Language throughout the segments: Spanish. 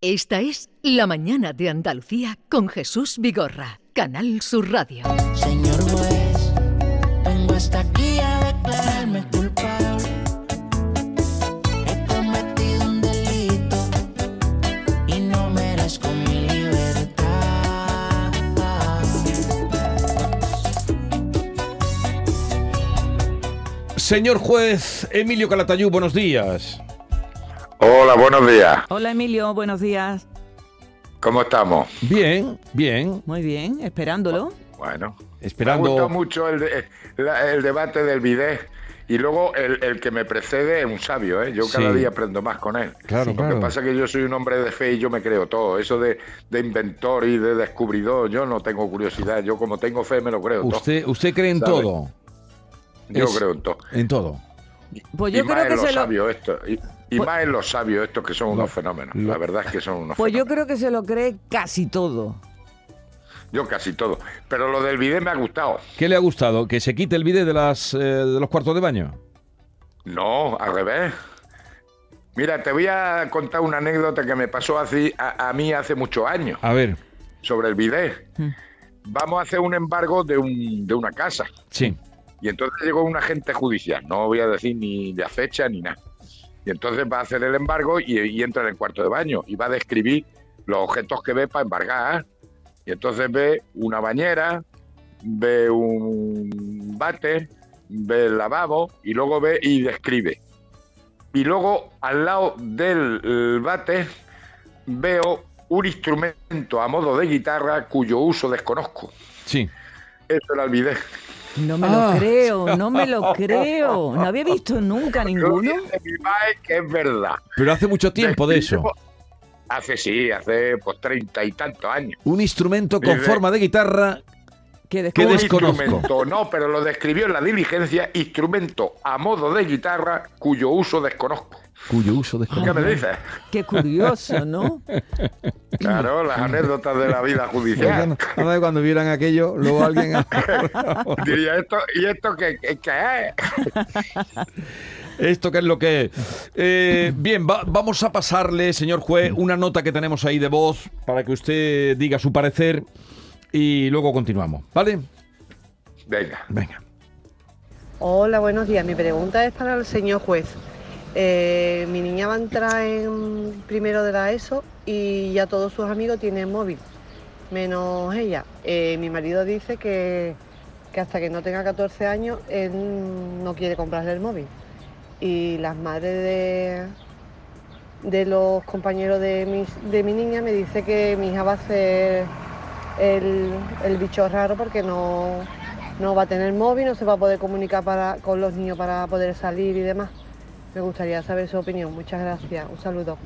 Esta es La Mañana de Andalucía con Jesús Vigorra, Canal Sur Radio. Señor juez, vengo hasta aquí a declararme culpable. He cometido un delito y no merezco mi libertad. Señor juez Emilio Calatayú, buenos días. Hola, buenos días. Hola Emilio, buenos días. ¿Cómo estamos? Bien, bien. Muy bien, esperándolo. Bueno, Esperando- Me gustó mucho el, de- la- el debate del bidet. Y luego el, el que me precede es un sabio, ¿eh? Yo cada Sí. día aprendo más con él. Claro, Lo claro. que pasa es que yo soy un hombre de fe y yo me creo todo. Eso de, de inventor y de descubridor, yo no tengo curiosidad. Yo como tengo fe me lo creo Usted, usted cree en ¿Sabe? todo. todo. Yo es- creo en todo. En todo. Pues yo creo en que los se lo, sabios estos. Y, y Pues- más en los sabios estos que son unos fenómenos. La verdad es que son unos pues yo creo que se lo cree casi todo. Yo casi todo. Pero lo del bidet me ha gustado. ¿Qué le ha gustado? ¿Que se quite el vídeo de, las, eh, de los cuartos de baño? No, al revés. Mira, te voy a contar una anécdota que me pasó así a, a mí hace muchos años A ver, sobre el bidet. Mm. Vamos a hacer un embargo de, un, de una casa. sí. Y entonces llegó un agente judicial, no voy a decir ni la fecha ni nada. Y entonces va a hacer el embargo y, y entra en el cuarto de baño y va a describir los objetos que ve para embargar. Y entonces ve una bañera, ve un bate, ve el lavabo y luego ve y describe. Y luego al lado del bate veo un instrumento a modo de guitarra cuyo uso desconozco. Sí. Eso era el bidet. No me Ah. lo creo, no me lo creo. No había visto nunca ninguno. dice mi padre que es verdad. Pero hace mucho tiempo de eso. Hace sí, hace pues treinta y tantos años. Un instrumento con forma de guitarra. Que ¿Qué Un después- desconozco? instrumento, no, pero lo describió en la diligencia, instrumento a modo de guitarra cuyo uso desconozco. Cuyo uso ¿Qué me dices? Qué curioso, ¿no? Claro, las anécdotas de la vida judicial. cuando vieran aquello, luego alguien. Diría esto, ¿y esto qué, qué- qué es? ¿Esto qué es lo que es? Eh, bien, va- vamos a pasarle, señor juez, una nota que tenemos ahí de voz para que usted diga su parecer y luego continuamos. ¿Vale? Venga. Venga. Hola, buenos días. Mi pregunta es para el señor juez. Eh, mi niña va a entrar en primero de la ESO y ya todos sus amigos tienen móvil, menos ella. Eh, mi marido dice que, que hasta que no tenga 14 años él no quiere comprarle el móvil. Y las madres de, de los compañeros de, de mi niña me dice que mi hija va a ser el, el bicho raro porque no, no va a tener móvil, no se va a poder comunicar para, con los niños para poder salir y demás. Me gustaría saber su opinión. Muchas gracias. Un saludo.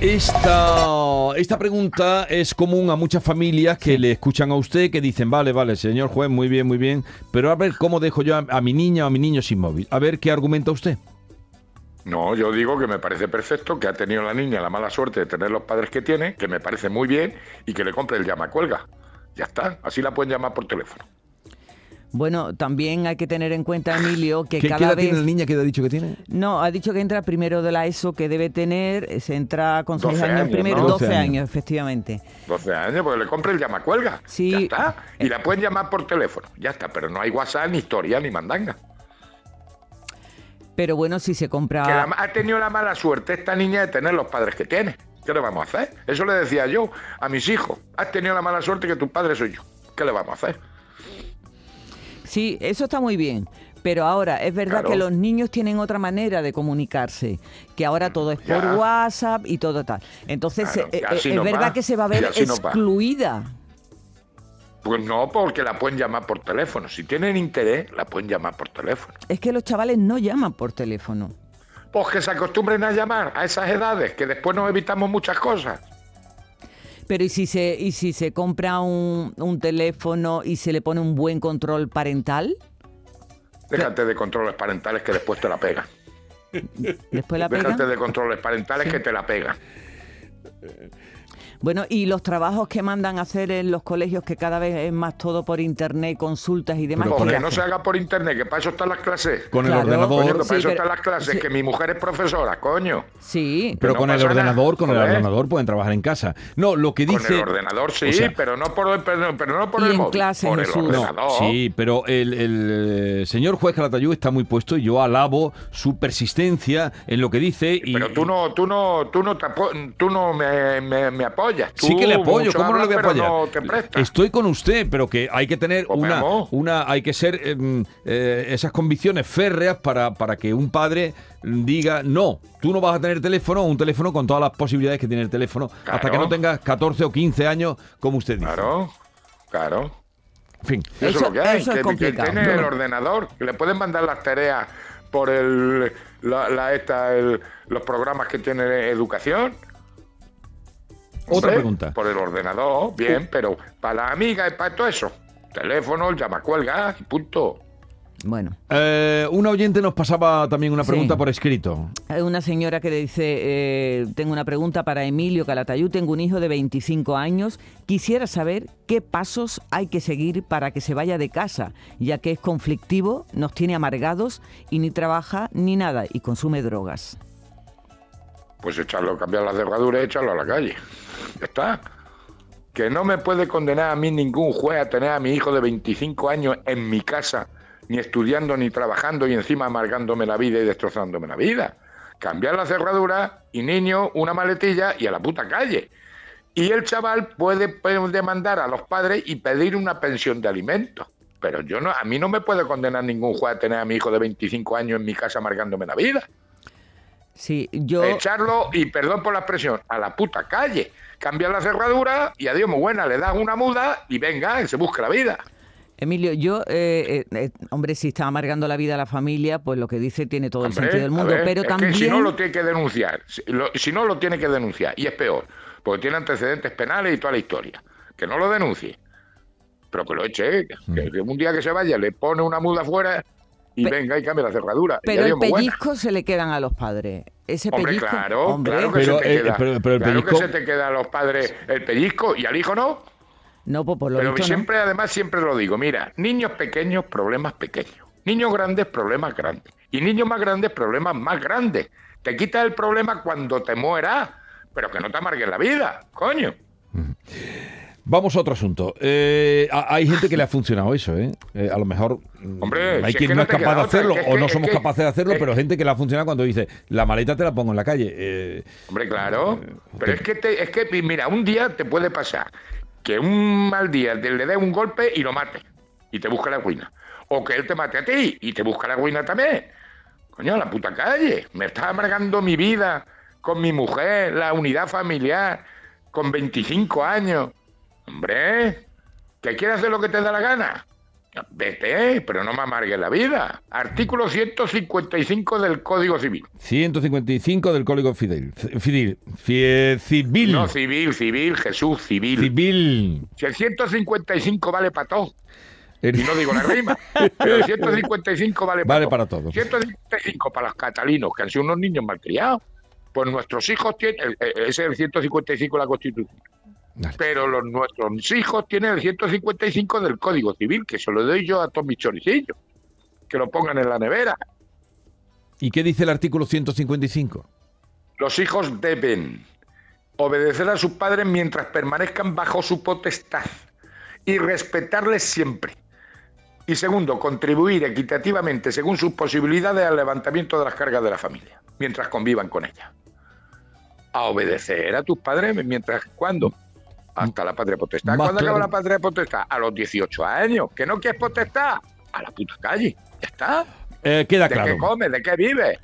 Esta, esta pregunta es común a muchas familias que le escuchan a usted que dicen, vale, vale, señor juez, muy bien, muy bien, pero a ver cómo dejo yo a, a mi niña o a mi niño sin móvil. A ver qué argumenta usted. No, yo digo que me parece perfecto que ha tenido la niña la mala suerte de tener los padres que tiene, que me parece muy bien, y que le compre el llamacuelga. Ya está, así la pueden llamar por teléfono. Bueno, también hay que tener en cuenta, Emilio, que ¿Qué, qué cada edad vez... tiene la niña? ¿Qué edad ha dicho que tiene? No, ha dicho que entra primero de la ESO, que debe tener, eh, se entra con 6 12 años, años, primero, ¿no? 12 12 años. años. efectivamente. 12 años, pues le compre el llamacuelga. Sí. Ya está. Y la pueden llamar por teléfono. Ya está, pero no hay WhatsApp, ni historia, ni mandanga. Pero bueno, si se compra... Que la- ha tenido la mala suerte esta niña de tener los padres que tiene. ¿Qué le vamos a hacer? Eso le decía yo a mis hijos. Has tenido la mala suerte que tu padre soy yo. ¿Qué le vamos a hacer? Sí, eso está muy bien. Pero ahora, es verdad Claro. que los niños tienen otra manera de comunicarse, que ahora todo es por Ya. WhatsApp y todo tal. Entonces, Claro, eh, eh, es no verdad va. que se va a ver no excluida. Pues no, porque la pueden llamar por teléfono. Si tienen interés, la pueden llamar por teléfono. Es que los chavales no llaman por teléfono. Pues que se acostumbren a llamar a esas edades, que después nos evitamos muchas cosas. Pero ¿y si se, y si se compra un, un teléfono y se le pone un buen control parental? Déjate de controles parentales que después te la pegan. Después la Déjate pegan. de controles parentales que te la pegan. Bueno, y los trabajos que mandan a hacer en los colegios, que cada vez es más todo por internet, consultas y demás. Pero ¿qué por Que no se haga por internet, que para eso están las clases. Con el Claro. Coño, ordenador. que para Sí, eso pero- están las clases, sí. que mi mujer es profesora, coño. Sí, Pero no con el nada, ordenador, con el ordenador pueden trabajar en casa. No, lo que dice. Con el ordenador sí, o sea, pero no por el, pero, pero no por Y el en móvil, clase, por Jesús. el No, ordenador. Sí, pero el, el, eh, señor juez Calatayud está muy puesto y yo alabo su persistencia en lo que dice. Y, Pero tú no, tú no, tú no, te tú no me, me- me apoyas. Sí Tú que le apoyo, ¿cómo no le voy a apoyar? No te. Estoy con usted, pero que hay que tener Pues una, una, hay que ser em, eh, esas convicciones férreas para, para que un padre diga, no, tú no vas a tener teléfono, un teléfono con todas las posibilidades que tiene el teléfono, hasta que no tengas 14 o 15 años, como usted dice. Claro, claro. En fin. Eso, Eso- es lo que hay. eso es que, que complicado. tiene No, el ordenador, que le pueden mandar las tareas por el, la, la- esta, el- los programas que tiene educación. Otra pregunta. Por el ordenador, bien, pero para la amiga y para todo eso. Teléfono, llama cuelga y punto. bueno. Eh, una oyente nos pasaba también una Sí. pregunta por escrito. Hay una señora que le dice, eh, tengo una pregunta para Emilio Calatayud, tengo un hijo de 25 años, quisiera saber qué pasos hay que seguir para que se vaya de casa, ya que es conflictivo, nos tiene amargados y ni trabaja ni nada y consume drogas. Pues echarlo, cambiar la cerradura y echarlo a la calle. Ya está. Que no me puede condenar a mí ningún juez a tener a mi hijo de 25 años en mi casa, ni estudiando ni trabajando y encima amargándome la vida y destrozándome la vida. Cambiar la cerradura y niño, una maletilla y a la puta calle. Y el chaval puede puede demandar a los padres y pedir una pensión de alimentos. Pero yo no, a mí no me puede condenar ningún juez a tener a mi hijo de 25 años en mi casa amargándome la vida Sí, yo... echarlo, y perdón por la expresión, a la puta calle. Cambiar la cerradura y adiós, muy buena, le das una muda y venga, y se busque la vida. Emilio, yo, eh, eh, eh, hombre, si está amargando la vida a la familia, pues lo que dice tiene todo el sentido del mundo, ver, pero es también... que si no lo tiene que denunciar, si, lo- si no lo tiene que denunciar, y es peor, porque tiene antecedentes penales y toda la historia. Que no lo denuncie, pero que lo eche, que, Mm. que un día que se vaya le pone una muda afuera y Pe- venga y cambia la cerradura. Pero el buena. pellizco se le quedan a los padres. Ese Hombre, pellizco, claro, hombre, claro que Pero, se te eh, queda. pero- pero el claro pellizco- que se te queda a los padres el pellizco y al hijo no. no, pues por lo Pero visto no. siempre, además, siempre lo digo, mira, niños pequeños, problemas pequeños. Niños grandes, problemas grandes. Y niños más grandes, problemas más grandes. Te quitas el problema cuando te mueras, pero que no te amargues la vida, coño. Vamos a otro asunto. Eh, hay gente que le ha funcionado eso, ¿eh? Eh, a lo mejor mm, Hombre, hay si es quien que no es capaz de otra, hacerlo que o no somos que- capaces de hacerlo, pero gente que le ha funcionado cuando dice, la maleta te la pongo en la calle. Eh, Hombre, claro. Pero es que, te- es que, mira, un día te puede pasar que un mal día le dé un golpe y lo mate y te busca la ruina. O que él te mate a ti y te busca la ruina también. Coño, la puta calle. Me estás amargando mi vida con mi mujer, la unidad familiar, con 25 años. Hombre, ¿que quieres hacer lo que te da la gana? Vete, pero no me amargues la vida. Artículo 155 del Código Civil. 155 del Código Fidel. Fidel. Civil. No, civil, civil, Jesús, civil. civil. Si el 155 vale para todo, El- y no digo la rima, pero el 155 vale para Vale todo. para todo. 155 para los catalinos, que han sido unos niños malcriados. Pues nuestros hijos tienen, eh, ese es el 155 de la Constitución. Pero los nuestros hijos tienen el 155 del Código Civil, que se lo doy yo a todos mis choricillos. Que lo pongan en la nevera. ¿Y qué dice el artículo 155? Los hijos deben obedecer a sus padres mientras permanezcan bajo su potestad y respetarles siempre. Y segundo, contribuir equitativamente según sus posibilidades al levantamiento de las cargas de la familia, mientras convivan con ella. A obedecer a tus padres mientras cuándo? Hasta la patria potestad. ¿Cuándo acaba claro. la patria potestad? A los 18 años. ¿Que no quieres potestad? A la puta calle. Ya está. Eh, queda ¿De claro. qué comes? ¿De qué vives?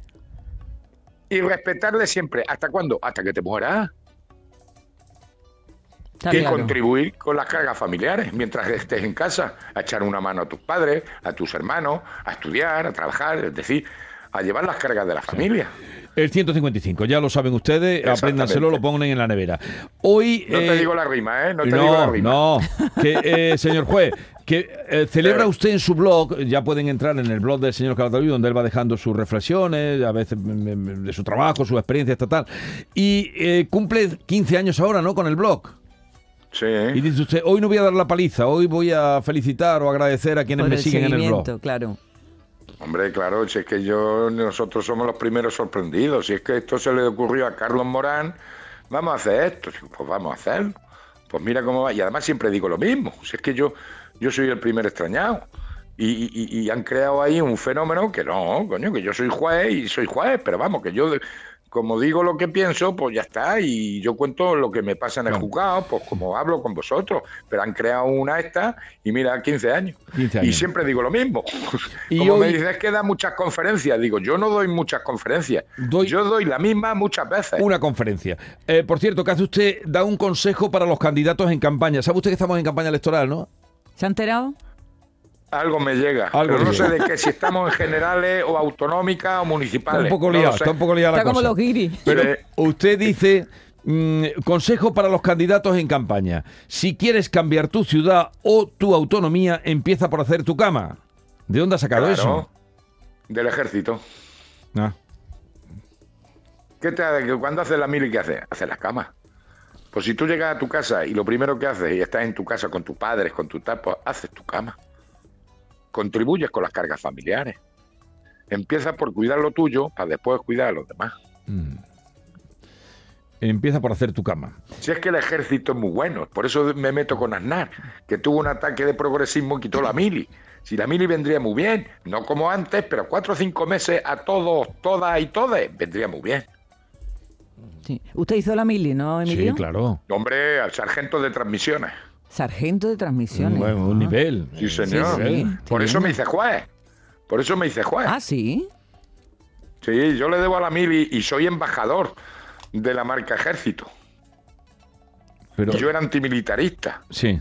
Y respetarle siempre. ¿Hasta cuándo? Hasta que te mueras. Claro. contribuir con las cargas familiares mientras estés en casa, a echar una mano a tus padres, a tus hermanos, a estudiar, a trabajar, es decir, a llevar las cargas de la familia. El 155, ya lo saben ustedes, apréndanselo, lo ponen en la nevera. Hoy... No eh, te digo la rima, ¿eh? No te digo la rima. no, que, eh, señor juez, que eh, celebra Eh. usted en su blog, ya pueden entrar en el blog del señor Calatayud, donde él va dejando sus reflexiones, a veces mm, mm, de su trabajo, su experiencia estatal, y eh, cumple 15 años ahora, ¿no?, con el blog. Sí. Y dice usted, hoy no voy a dar la paliza, hoy voy a felicitar o agradecer a quienes Por me el siguen en el blog. claro. Hombre, claro, si es que yo, nosotros somos los primeros sorprendidos. Si es que esto se le ocurrió a Carlos Morán, vamos a hacer esto. Pues vamos a hacerlo. Pues mira cómo va. Y además siempre digo lo mismo. Si es que yo, yo soy el primer extrañado. Y, y- y han creado ahí un fenómeno que no, coño, que yo soy juez y soy juez, pero vamos, que yo, como digo lo que pienso, pues ya está. Y yo cuento lo que me pasa en el juzgado, pues como hablo con vosotros. Pero han creado una esta y mira, 15 años. 15 Y siempre digo lo mismo. Y Como hoy- me dices que da muchas conferencias, digo, yo no doy muchas conferencias. Doy- Yo doy la misma muchas veces. Una conferencia. Eh, por cierto, que hace usted, da un consejo para los candidatos en campaña. ¿Sabe usted que estamos en campaña electoral, no? ¿Se ha enterado? Algo me llega. Algo pero no llega. sé de qué, si estamos en generales o autonómicas o municipales. Está un poco liado, está un poco liada la Está como los guiris. Pero Sí. usted dice, mm, consejo para los candidatos en campaña. Si quieres cambiar tu ciudad o tu autonomía, empieza por hacer tu cama. ¿De dónde ha sacado Claro, eso? Del ejército. Ah, ¿Qué te hace? que ¿Cuándo haces la mili qué haces? Haces las camas. Pues si tú llegas a tu casa y lo primero que haces y estás en tu casa con tus padres, con tus tapos, haces tu cama. Contribuyes con las cargas familiares. Empieza por cuidar lo tuyo para después cuidar a los demás. mm. Empieza por hacer tu cama. Si es que el ejército es muy bueno, por eso me meto con Aznar, que tuvo un ataque de progresismo y quitó la mili. Si la mili vendría muy bien, no como antes, pero cuatro o cinco meses a todos, todas y todes, vendría muy bien. Sí. Usted hizo la mili, ¿no, Emilio? Sí, claro. Hombre, al sargento de transmisiones. Sargento de transmisiones. Un, un nivel. Sí, señor. sí, Por eso me hice juez. Por eso me hice juez. Ah, sí. Sí, yo le debo a la mili y soy embajador de la marca Ejército. Pero, Yo era antimilitarista, sí.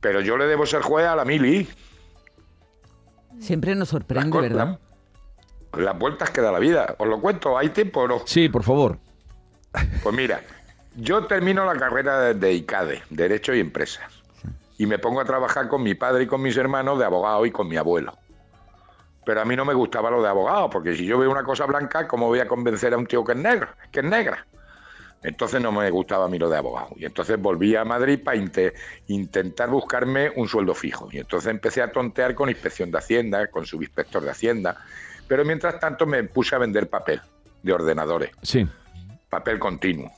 pero yo le debo ser juez a la mili. Siempre nos sorprende, ¿verdad? la- las vueltas que da la vida. ¿Os lo cuento? ¿Hay tiempo o no? Sí, por favor. Pues mira, yo termino la carrera de, de ICADE, Derecho y Empresas, y me pongo a trabajar con mi padre y con mis hermanos de abogado y con mi abuelo. Pero a mí no me gustaba lo de abogado, porque si yo veo una cosa blanca, ¿cómo voy a convencer a un tío que es negro, que es negra? Entonces no me gustaba a mí lo de abogado. Y entonces volví a Madrid para intentar buscarme un sueldo fijo. Y entonces empecé a tontear con inspección de Hacienda, con subinspector de Hacienda. Pero mientras tanto me puse a vender papel de ordenadores Sí. papel continuo.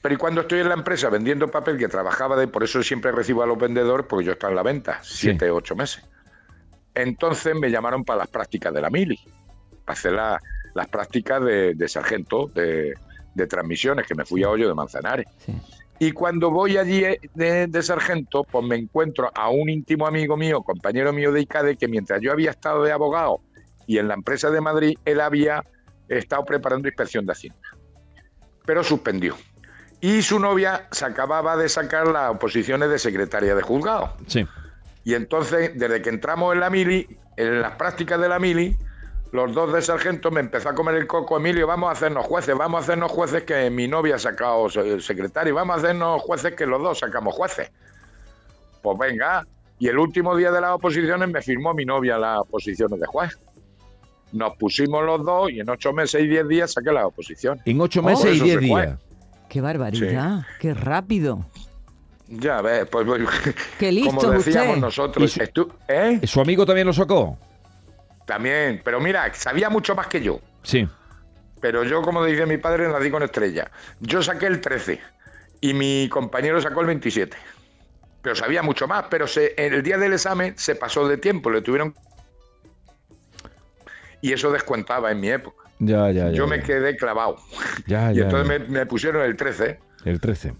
Pero y cuando estoy en la empresa vendiendo papel que trabajaba de, por eso siempre recibo a los vendedores, porque yo estoy en la venta, siete, ocho meses. Entonces me llamaron para las prácticas de la mili, para hacer la- las prácticas de, de sargento de, de transmisiones, que me fui a Hoyo de Manzanares. Sí. Y cuando voy allí eh, de, de sargento, pues me encuentro a un íntimo amigo mío, compañero mío de ICADE, que mientras yo había estado de abogado y en la empresa de Madrid, él había estado preparando inspección de Hacienda. Pero suspendió. Y su novia se acababa de sacar las oposiciones de secretaria de juzgado. Sí. Y entonces, desde que entramos en la mili, en las prácticas de la mili, los dos de sargento me empezó a comer el coco, Emilio, vamos a hacernos jueces, vamos a hacernos jueces que mi novia ha sacado se- secretario, vamos a hacernos jueces que los dos sacamos jueces. Pues venga, y el último día de las oposiciones me firmó mi novia las oposiciones de juez. Nos pusimos los dos y en ocho meses y diez días saqué las oposiciones. En ocho Oh, meses y diez días. Qué barbaridad, qué rápido. Ya ves, pues, pues, Qué listo como decíamos usted. nosotros, su- ¿eh? ¿Su amigo también lo sacó? También, pero mira, sabía mucho más que yo. Sí. Pero yo, como dice mi padre, nací con estrella. Yo saqué el 13 y mi compañero sacó el 27. Pero sabía mucho más, pero se, en el día del examen se pasó de tiempo, le tuvieron... Y eso descuentaba en mi época. Ya, ya, ya. yo ya. me quedé clavado. Ya, y ya, entonces ya. Me, me pusieron el 13, El 13.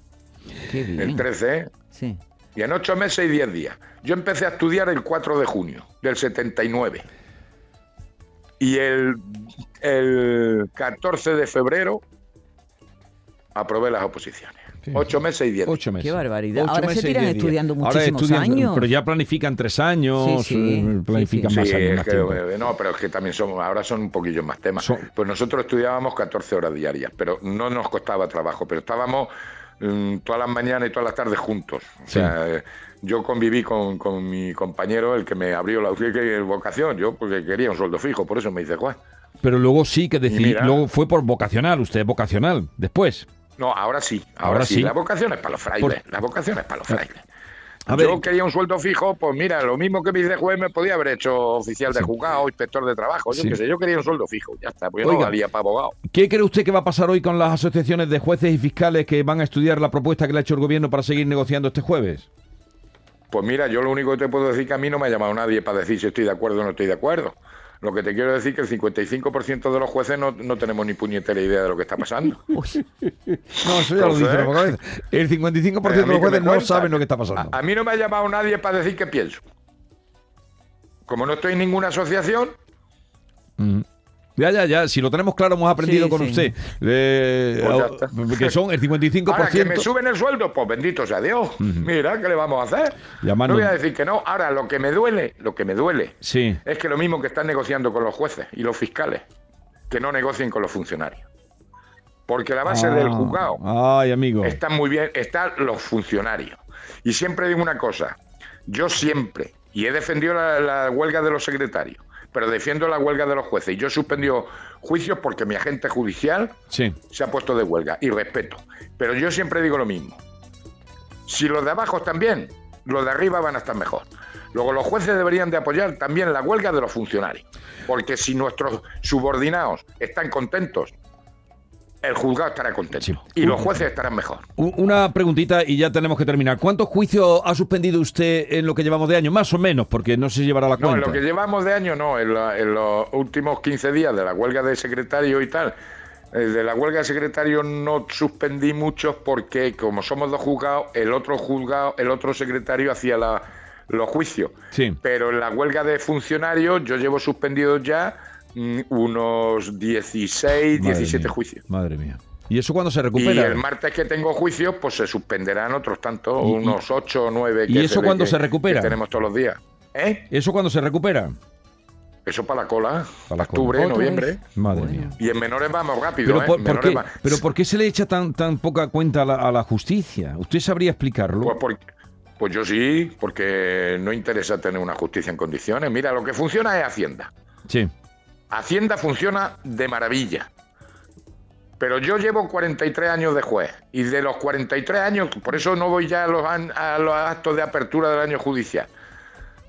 Qué bien. el 13, Sí. y en 8 meses y 10 días. Yo empecé a estudiar el 4 de junio del 79. Y el, el 14 de febrero aprobé las oposiciones. Ocho meses y diez. días. Ocho meses. Qué barbaridad. Ocho Ahora se tiran días. estudiando Ahora muchísimos estudian, años. Pero ya planifican tres años, Sí, sí. eh, planifican Sí, más Sí, años, es más que, no, pero es que también son, ahora son un poquillo más temas. Son- Pues nosotros estudiábamos 14 horas diarias, pero no nos costaba trabajo, pero estábamos mm, todas las mañanas y todas las tardes juntos. O sea, yo conviví con, con mi compañero, el que me abrió la ¿qué- qué vocación, yo porque quería un sueldo fijo, por eso me dice Juan. Pero luego sí que decidí, luego fue por vocacional, usted es vocacional, después. No, ahora sí, ahora, Ahora sí. sí. La vocación es para los frailes, Por- la vocación es para los frailes. A ver, yo quería un sueldo fijo, pues mira, lo mismo que me dice juez me podía haber hecho oficial de Sí. juzgado, inspector de trabajo, yo Sí. qué sé, yo quería un sueldo fijo, ya está, pues yo Oiga. no valía para abogado. ¿qué cree usted que va a pasar hoy con las asociaciones de jueces y fiscales que van a estudiar la propuesta que le ha hecho el gobierno para seguir negociando este jueves? Pues mira, yo lo único que te puedo decir que a mí no me ha llamado nadie para decir si estoy de acuerdo o no estoy de acuerdo. Lo que te quiero decir que el 55% de los jueces no, no tenemos ni puñetera idea de lo que está pasando. No, eso ya lo dice la abogada. El 55% de mí los jueces no saben lo que está pasando. A, a mí no me ha llamado nadie para decir qué pienso. Como no estoy en ninguna asociación, Mm. Ya, ya, ya. Si lo tenemos claro, hemos aprendido Sí, con sí. usted. Eh, Pues está. que son el 55%. ahora que me suben el sueldo, pues bendito sea Dios. Mira, ¿qué le vamos a hacer? Llamando- No voy a decir que no. Ahora, lo que me duele, lo que me duele, Sí. es que lo mismo que están negociando con los jueces y los fiscales, que no negocien con los funcionarios. Porque la base del Ah, juzgado Ay, amigo. están muy bien, están los funcionarios. Y siempre digo una cosa, yo siempre, y he defendido la, la huelga de los secretarios, pero defiendo la huelga de los jueces, y yo he suspendido juicios porque mi agente judicial Sí. se ha puesto de huelga, y respeto. Pero yo siempre digo lo mismo, si los de abajo están bien, los de arriba van a estar mejor. Luego los jueces deberían de apoyar también la huelga de los funcionarios, porque si nuestros subordinados están contentos, el juzgado estará contento Sí. y los jueces estarán mejor. Una preguntita y ya tenemos que terminar. ¿Cuántos juicios ha suspendido usted en lo que llevamos de año? Más o menos, porque no se llevará la No, en cuenta. lo que llevamos de año no, en, la- en los últimos 15 días de la huelga de secretario y tal. eh, De la huelga de secretario no suspendí muchos porque como somos dos juzgados, el otro juzgado, el otro secretario hacía la- los juicios. Sí. Pero en la huelga de funcionarios yo llevo suspendidos ya unos 16, Madre 17 mía, juicios. Madre mía. ¿Y eso cuándo se Y recupera? el martes que tengo juicios, pues se suspenderán otros tantos, ¿Y- y- unos 8 o 9. ¿Y eso cuándo se recupera? tenemos todos los días. ¿Eh? ¿Eso cuándo se recupera? Eso para la cola, Para la octubre, cola. Noviembre. Madre Bueno. mía. Y en menores vamos rápido, Pero ¿eh? por, qué, va- pero ¿por qué se le echa tan, tan poca cuenta a la, a la justicia? ¿Usted sabría explicarlo? Pues, pues yo sí, porque no interesa tener una justicia en condiciones. Mira, lo que funciona es Hacienda. Sí. Hacienda funciona de maravilla. Pero yo llevo 43 años de juez y de los 43 años, por eso no voy ya a los, an- a los actos de apertura del año judicial,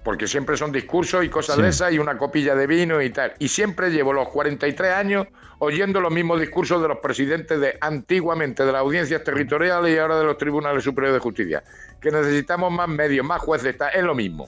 porque siempre son discursos y cosas Sí. de esas y una copilla de vino y tal. Y siempre llevo los 43 años oyendo los mismos discursos de los presidentes de antiguamente de las audiencias territoriales y ahora de los tribunales superiores de justicia, que necesitamos más medios, más jueces, está- es lo mismo.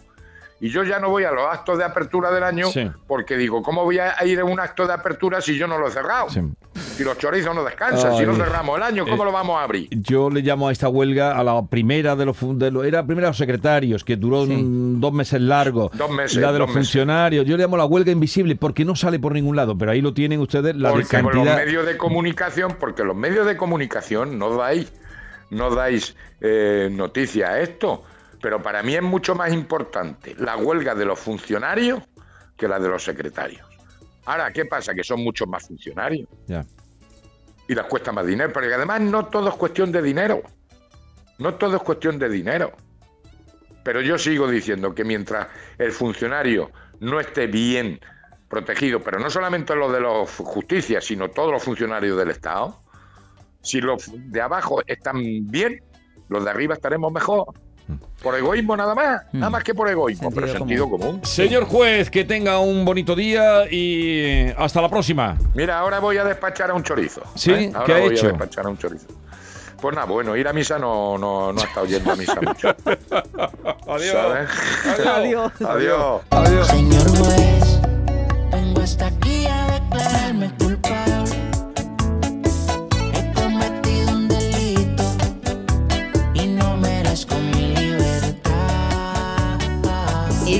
Y yo ya no voy a los actos de apertura del año Sí. porque digo, ¿cómo voy a ir a un acto de apertura si yo no lo he cerrado? Sí. Si los chorizos no descansan, si no cerramos el año, ¿cómo Eh, lo vamos a abrir? Yo le llamo a esta huelga a la primera de los, de los- era la primera de los secretarios, que duró Sí. dos meses largos. Dos meses, La de los meses. funcionarios. Yo le llamo la huelga invisible porque no sale por ningún lado, pero ahí lo tienen ustedes la de Porque los medios de comunicación, porque los medios de comunicación no dais, no dais eh, noticia a esto. Pero para mí es mucho más importante la huelga de los funcionarios que la de los secretarios. Ahora, ¿qué pasa? Que son muchos más funcionarios y les cuesta más dinero. Pero además no todo es cuestión de dinero. No todo es cuestión de dinero. Pero yo sigo diciendo que mientras el funcionario no esté bien protegido, pero no solamente los de la justicia, sino todos los funcionarios del Estado, si los de abajo están bien, los de arriba estaremos mejor. Por egoísmo nada más, nada más que por egoísmo, Sentido pero sentido común. Señor juez, que tenga un bonito día y hasta la próxima. Mira, ahora voy a despachar a un chorizo. Sí, ¿eh? Ahora ¿qué ha voy hecho? a despachar a un chorizo. Pues nada, bueno, ir a misa no, no, no ha estado yendo a misa mucho. ¿sabes? Adiós. Adiós. Señor juez, vengo hasta aquí